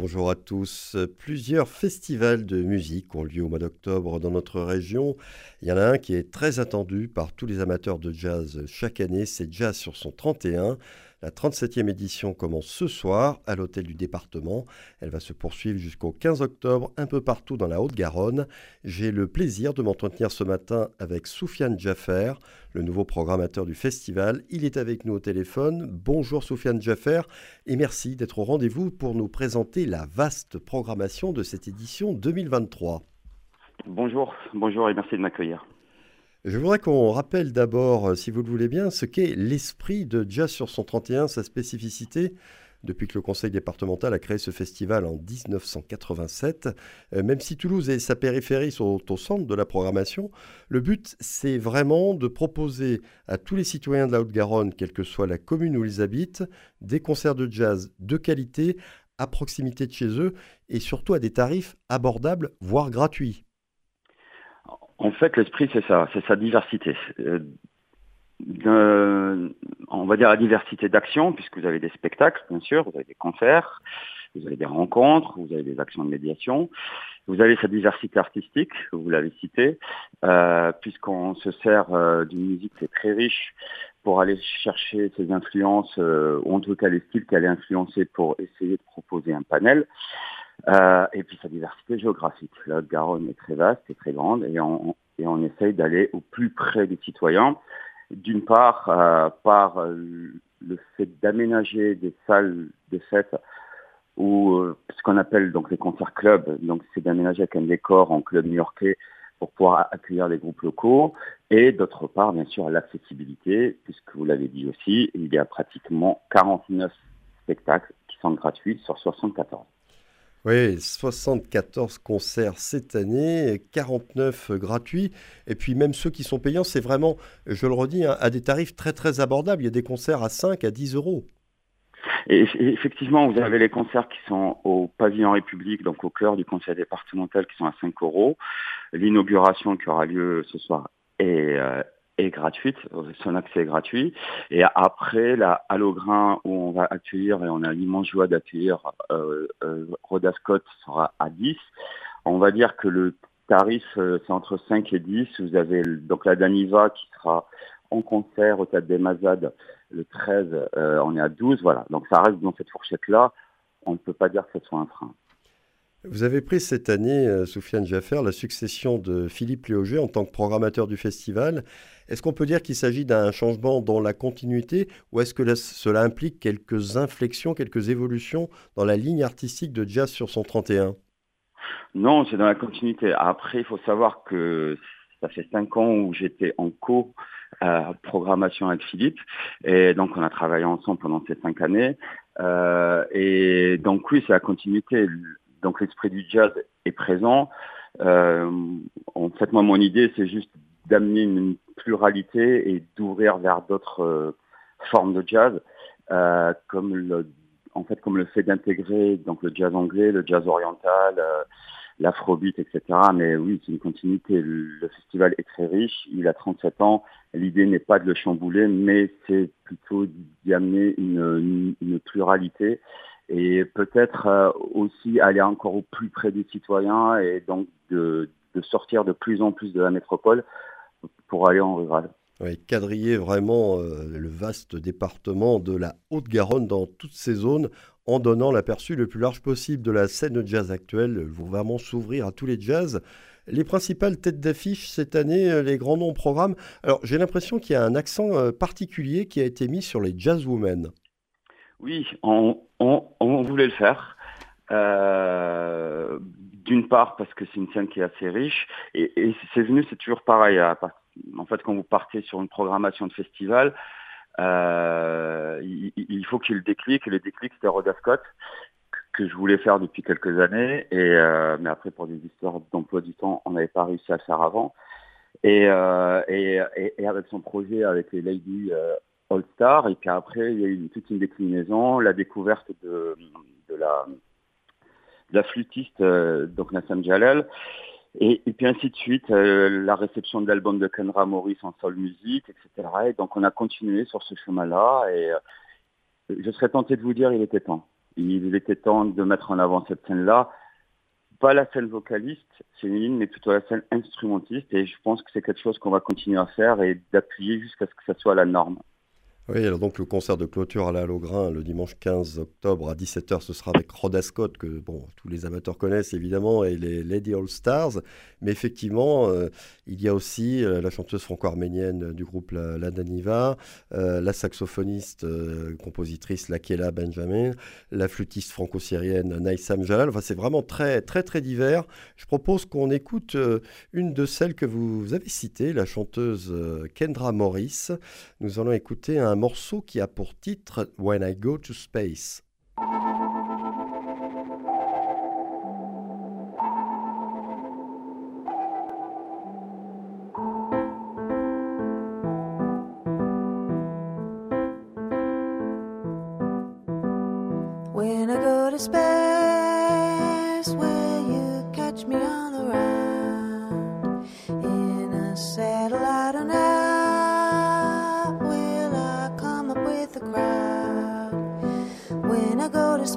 bonjour à tous. Plusieurs festivals de musique ont lieu au mois d'octobre dans notre région. Il y en a un qui est très attendu par tous les amateurs de jazz chaque année, c'est Jazz sur son 31. La 37e édition commence ce soir à l'hôtel du département. Elle va se poursuivre jusqu'au 15 octobre un peu partout dans la Haute-Garonne. J'ai le plaisir de m'entretenir ce matin avec Soufiane Jaffer, le nouveau programmateur du festival. Il est avec nous au téléphone. Bonjour Soufiane Jaffer et merci d'être au rendez-vous pour nous présenter la vaste programmation de cette édition 2023. Bonjour, bonjour et merci de m'accueillir. Je voudrais qu'on rappelle d'abord, euh, si vous le voulez bien, ce qu'est l'esprit de Jazz sur son 31, sa spécificité. Depuis que le conseil départemental a créé ce festival en 1987, euh, même si Toulouse et sa périphérie sont au centre de la programmation, le but c'est vraiment de proposer à tous les citoyens de la Haute-Garonne, quelle que soit la commune où ils habitent, des concerts de jazz de qualité à proximité de chez eux et surtout à des tarifs abordables, voire gratuits. En fait, l'esprit, c'est ça, c'est sa diversité. Euh, on va dire la diversité d'actions, puisque vous avez des spectacles, bien sûr, vous avez des concerts, vous avez des rencontres, vous avez des actions de médiation, vous avez sa diversité artistique, vous l'avez cité, euh, puisqu'on se sert euh, d'une musique qui est très riche pour aller chercher ses influences, ou en tout cas les styles qu'elle est influencée pour essayer de proposer un panel. Euh, et puis sa diversité géographique. La Haute-Garonne est très vaste et très grande et on, et on essaye d'aller au plus près des citoyens. D'une part, euh, par le fait d'aménager des salles de fête ou euh, ce qu'on appelle donc les concerts clubs. Donc c'est d'aménager avec un décor en club new-yorkais pour pouvoir accueillir des groupes locaux. Et d'autre part, bien sûr, l'accessibilité, puisque vous l'avez dit aussi, il y a pratiquement 49 spectacles qui sont gratuits sur 74. Oui, 74 concerts cette année, 49 gratuits. Et puis même ceux qui sont payants, c'est vraiment, je le redis, hein, à des tarifs très très abordables. Il y a des concerts à 5, à 10 euros. Et effectivement, vous avez les concerts qui sont au pavillon République, donc au cœur du conseil départemental, qui sont à 5 euros. L'inauguration qui aura lieu ce soir est, euh, est gratuite, son accès est gratuit. Et après, la Halograin, où on va accueillir, et on a l'immense joie d'accueillir euh, euh, Rhoda Scott, sera à 10. On va dire que le tarif, euh, c'est entre 5 et 10. Vous avez donc la Daniva qui sera en concert au Théâtre des Mazades le 13, euh, on est à 12. Voilà, donc ça reste dans cette fourchette-là. On ne peut pas dire que ce soit un frein. Vous avez pris cette année, euh, Soufiane Jaffer, la succession de Philippe Léauger en tant que programmateur du festival. Est-ce qu'on peut dire qu'il s'agit d'un changement dans la continuité ou est-ce que cela implique quelques inflexions, quelques évolutions dans la ligne artistique de jazz sur son 31 Non, c'est dans la continuité. Après, il faut savoir que ça fait cinq ans où j'étais en co programmation avec Philippe et donc on a travaillé ensemble pendant ces cinq années euh, et donc oui c'est la continuité donc l'esprit du jazz est présent. Euh, en fait, moi, mon idée, c'est juste d'amener une pluralité et d'ouvrir vers d'autres euh, formes de jazz, euh, comme le, en fait, comme le fait d'intégrer donc le jazz anglais, le jazz oriental, euh, l'afrobeat, etc. Mais oui, c'est une continuité. Le, festival est très riche. Il a 37 ans. L'idée n'est pas de le chambouler, mais c'est plutôt d'y amener une, une, une pluralité et peut-être euh, aussi aller encore au plus près des citoyens et donc de, sortir de plus en plus de la métropole pour aller en rural. Oui, quadriller vraiment euh, le vaste département de la Haute-Garonne dans toutes ces zones en donnant l'aperçu le plus large possible de la scène jazz actuelle, vraiment s'ouvrir à tous les jazz. Les principales têtes d'affiche cette année, euh, les grands noms programmes. Alors j'ai l'impression qu'il y a un accent particulier qui a été mis sur les jazz women. Oui, on, on, voulait le faire. Euh, d'une part parce que c'est une scène qui est assez riche et, c'est venu, c'est toujours pareil. En fait, quand vous partez sur une programmation de festival, euh, il, faut qu'il déclic. Et le déclic, c'était Rhoda Scott que je voulais faire depuis quelques années. Et euh, mais après, pour des histoires d'emploi du temps, on n'avait pas réussi à le faire avant. Et, et, et, avec son projet avec les Ladies All-Star. Et puis après, il y a eu toute une déclinaison, la découverte de, la, flûtiste, euh, donc Nassam Jalal. Et, puis ainsi de suite, euh, la réception de l'album de Kenra Morris en soul music, etc. Et donc on a continué sur ce chemin-là. Et euh, je serais tenté de vous dire, il était temps. il était temps de mettre en avant cette scène-là. Pas la scène vocaliste féminine, mais plutôt la scène instrumentiste. Et je pense que c'est quelque chose qu'on va continuer à faire et d'appuyer jusqu'à ce que ça soit la norme. Oui, alors donc le concert de clôture à la le dimanche 15 octobre à 17h, ce sera avec Rhoda Scott, que bon, tous les amateurs connaissent évidemment, et les Lady All Stars. Mais effectivement, euh, il y a aussi euh, la chanteuse franco-arménienne du groupe La, la Daniva, euh, la saxophoniste, compositrice Lakela Benjamin, la flûtiste franco-syrienne Naïsam Jalal. Enfin, c'est vraiment très, très, très divers. Je propose qu'on écoute une de celles que vous avez citées, la chanteuse Kendra Morris. Nous allons écouter un morceau qui a pour titre When I Go to Space.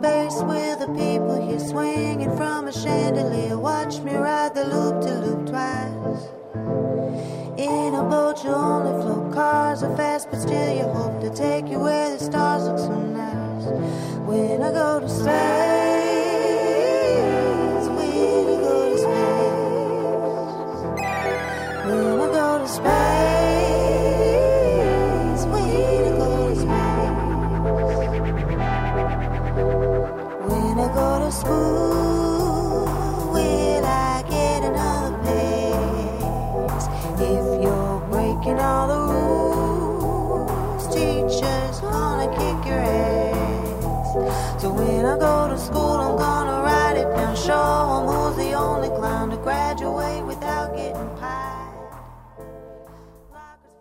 Space, will the people here swinging from a chandelier watch me ride the loop to loop twice? In a boat, you only float cars are fast, but still you hope to take you where the stars look so nice. When I go to space,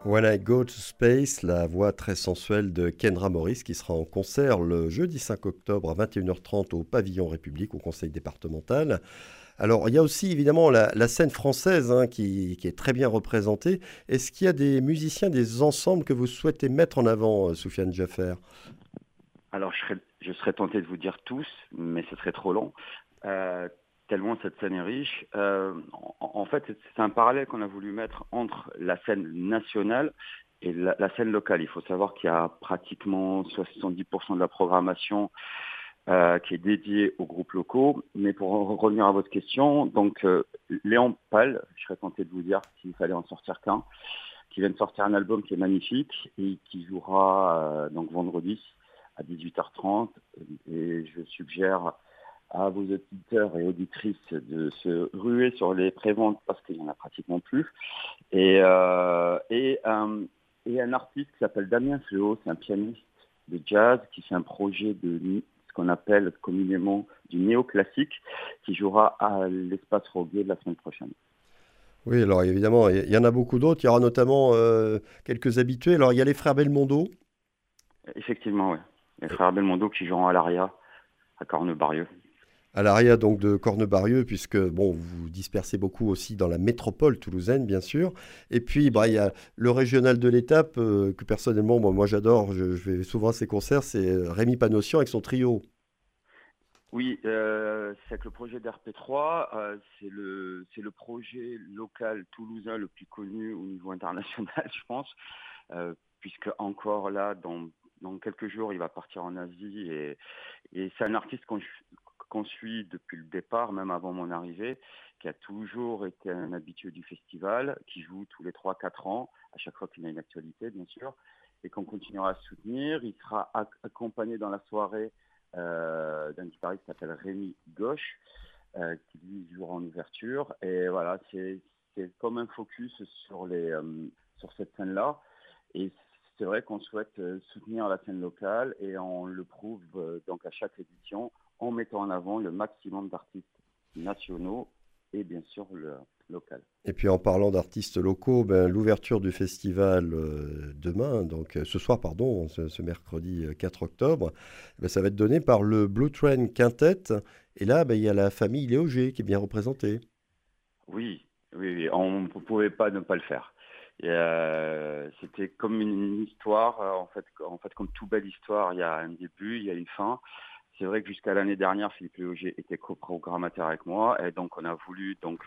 When I Go to Space, la voix très sensuelle de Kendra Morris qui sera en concert le jeudi 5 octobre à 21h30 au Pavillon République au Conseil départemental. Alors, il y a aussi évidemment la, scène française hein, qui, est très bien représentée. Est-ce qu'il y a des musiciens, des ensembles que vous souhaitez mettre en avant, Soufiane Jaffer? Alors, je serais, je serais, tenté de vous dire tous, mais ce serait trop long. Euh, tellement cette scène est riche. Euh, en, fait, c'est un parallèle qu'on a voulu mettre entre la scène nationale et la, la scène locale. Il faut savoir qu'il y a pratiquement 70% de la programmation euh, qui est dédiée aux groupes locaux. Mais pour revenir à votre question, donc euh, Léon Pal, je serais tenté de vous dire s'il fallait en sortir qu'un, qui vient de sortir un album qui est magnifique et qui jouera euh, donc vendredi à 18h30. Et je suggère à vos auditeurs et auditrices de se ruer sur les préventes parce qu'il n'y en a pratiquement plus. Et, euh, et, euh, et un artiste qui s'appelle Damien Fléau, c'est un pianiste de jazz qui fait un projet de ce qu'on appelle communément du néoclassique qui jouera à l'espace Roguet la semaine prochaine. Oui, alors évidemment, il y en a beaucoup d'autres. Il y aura notamment euh, quelques habitués. Alors il y a les frères Belmondo. Effectivement, oui. Les frères Belmondo qui joueront à l'ARIA à Cornebarieux à l'ARIA donc de Cornebarieux, puisque bon, vous dispersez beaucoup aussi dans la métropole toulousaine, bien sûr. Et puis, bah, il y a le régional de l'étape, euh, que personnellement, bon, moi j'adore, je, vais souvent à ses concerts, c'est Rémi Panossian avec son trio. Oui, euh, c'est que le projet d'RP3, euh, c'est le, le projet local toulousain le plus connu au niveau international, je pense, euh, puisque encore là, dans, dans quelques jours, il va partir en Asie et, et c'est un artiste qu'on qu'on suit depuis le départ, même avant mon arrivée, qui a toujours été un habitué du festival, qui joue tous les 3-4 ans, à chaque fois qu'il y a une actualité, bien sûr, et qu'on continuera à soutenir. Il sera accompagné dans la soirée euh, d'un guitariste qui s'appelle Rémi Gauche, euh, qui lui jouera en ouverture. Et voilà, c'est comme un focus sur, les, euh, sur cette scène-là. Et c'est vrai qu'on souhaite soutenir la scène locale et on le prouve donc à chaque édition en mettant en avant le maximum d'artistes nationaux et bien sûr le local. Et puis en parlant d'artistes locaux, ben, l'ouverture du festival euh, demain, donc euh, ce soir, pardon, ce, ce mercredi 4 octobre, ben, ça va être donné par le Blue Train Quintet. Et là, ben, il y a la famille Léoger qui est bien représentée. Oui, oui, oui. on ne pouvait pas ne pas le faire. Euh, C'était comme une histoire, en fait, en fait, comme toute belle histoire, il y a un début, il y a une fin c'est vrai que jusqu'à l'année dernière, Philippe Léoger était coprogrammateur avec moi, et donc on a voulu donc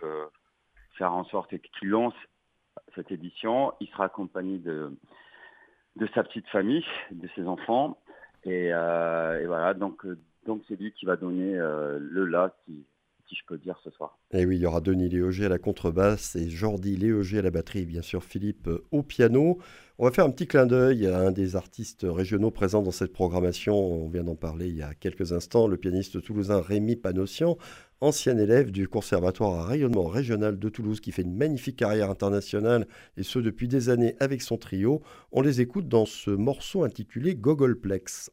faire en sorte qu'il lance cette édition. Il sera accompagné de, de sa petite famille, de ses enfants. Et, voilà, donc donc c'est lui qui va donner le la qui, je peux dire ce soir. Et oui, il y aura Denis Léoger à la contrebasse et Jordi Léoger à la batterie, bien sûr Philippe euh, au piano. On va faire un petit clin d'œil à un des artistes régionaux présents dans cette programmation. On vient d'en parler il y a quelques instants, le pianiste toulousain Rémi Panossian, ancien élève du Conservatoire à rayonnement régional de Toulouse qui fait une magnifique carrière internationale et ce depuis des années avec son trio. On les écoute dans ce morceau intitulé Gogolplex.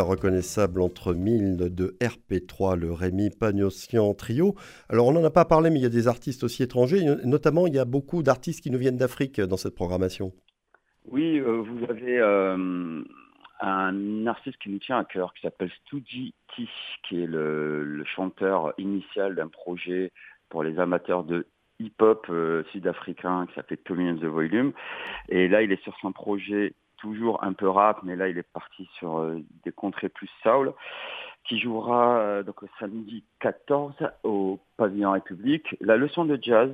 Reconnaissable entre mille de RP3, le Rémi Pagnossian Trio. Alors on n'en a pas parlé, mais il y a des artistes aussi étrangers. Notamment, il y a beaucoup d'artistes qui nous viennent d'Afrique dans cette programmation. Oui, euh, vous avez euh, un artiste qui nous tient à cœur, qui s'appelle Stuji T, qui est le, chanteur initial d'un projet pour les amateurs de hip-hop euh, sud-africain qui s'appelle Tommy and the Volume. Et là, il est sur son projet toujours un peu rap, mais là il est parti sur euh, des contrées plus soul, qui jouera euh, donc samedi 14 au pavillon République. La leçon de jazz,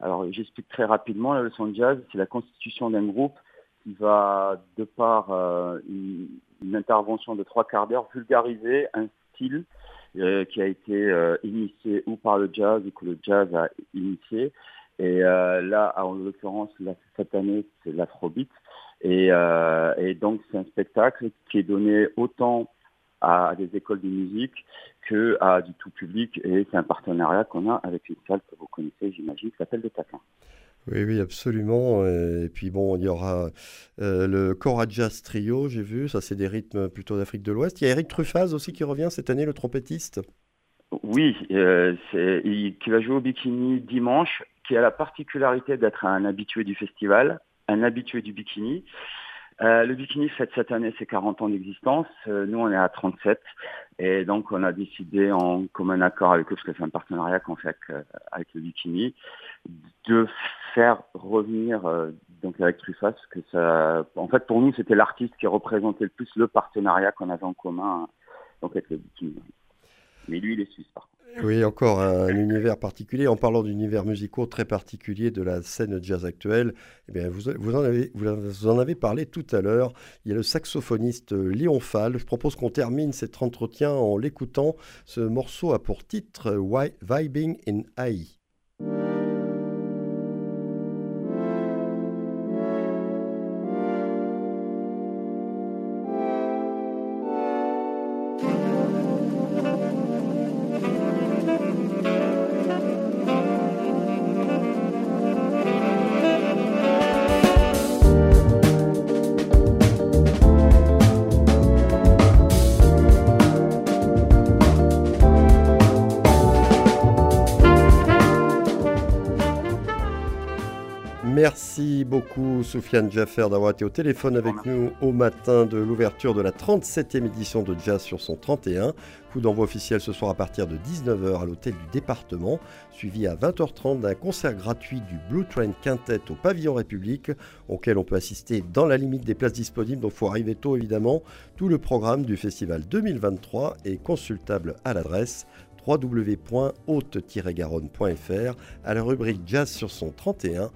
alors j'explique très rapidement, la leçon de jazz, c'est la constitution d'un groupe qui va, de par euh, une, intervention de trois quarts d'heure, vulgariser un style qui a été initié ou par le jazz ou que le jazz a initié. Et là, en l'occurrence, cette année, c'est l'afrobeat. Euh, et, donc c'est un spectacle qui est donné autant à des écoles de musique que à du tout public et c'est un partenariat qu'on a avec une salle que vous connaissez j'imagine qui s'appelle le Taquin. Oui, oui, absolument. Et puis bon, il y aura euh, le Cora Jazz Trio, j'ai vu, ça c'est des rythmes plutôt d'Afrique de l'Ouest. Il y a Eric Truffaz aussi qui revient cette année, le trompettiste. Oui, euh, qui va jouer au bikini dimanche, qui a la particularité d'être un habitué du festival un habitué du bikini. Euh, le bikini fête cette année ses 40 ans d'existence. Euh, nous, on est à 37. Et donc, on a décidé, en commun accord avec eux, parce que c'est un partenariat qu'on fait avec, le bikini, de faire revenir euh, donc avec Truffas, que ça, en fait, pour nous, c'était l'artiste qui représentait le plus le partenariat qu'on avait en commun donc avec le bikini. Mais lui, il est suisse, par contre. Oui, encore un, univers particulier. En parlant d'univers musicaux très particulier de la scène jazz actuelle, eh bien, vous, vous, en avez, vous en avez parlé tout à l'heure. Il y a le saxophoniste Léon Fall. Je propose qu'on termine cet entretien en l'écoutant. Ce morceau a pour titre Vibing in AI. Beaucoup Soufiane Jaffer d'avoir été au téléphone avec nous au matin de l'ouverture de la 37e édition de Jazz sur son 31. Coup d'envoi officiel ce soir à partir de 19h à l'hôtel du département, suivi à 20h30 d'un concert gratuit du Blue Train Quintet au pavillon République, auquel on peut assister dans la limite des places disponibles, donc il faut arriver tôt évidemment. Tout le programme du festival 2023 est consultable à l'adresse www.haute-garonne.fr à la rubrique Jazz sur son 31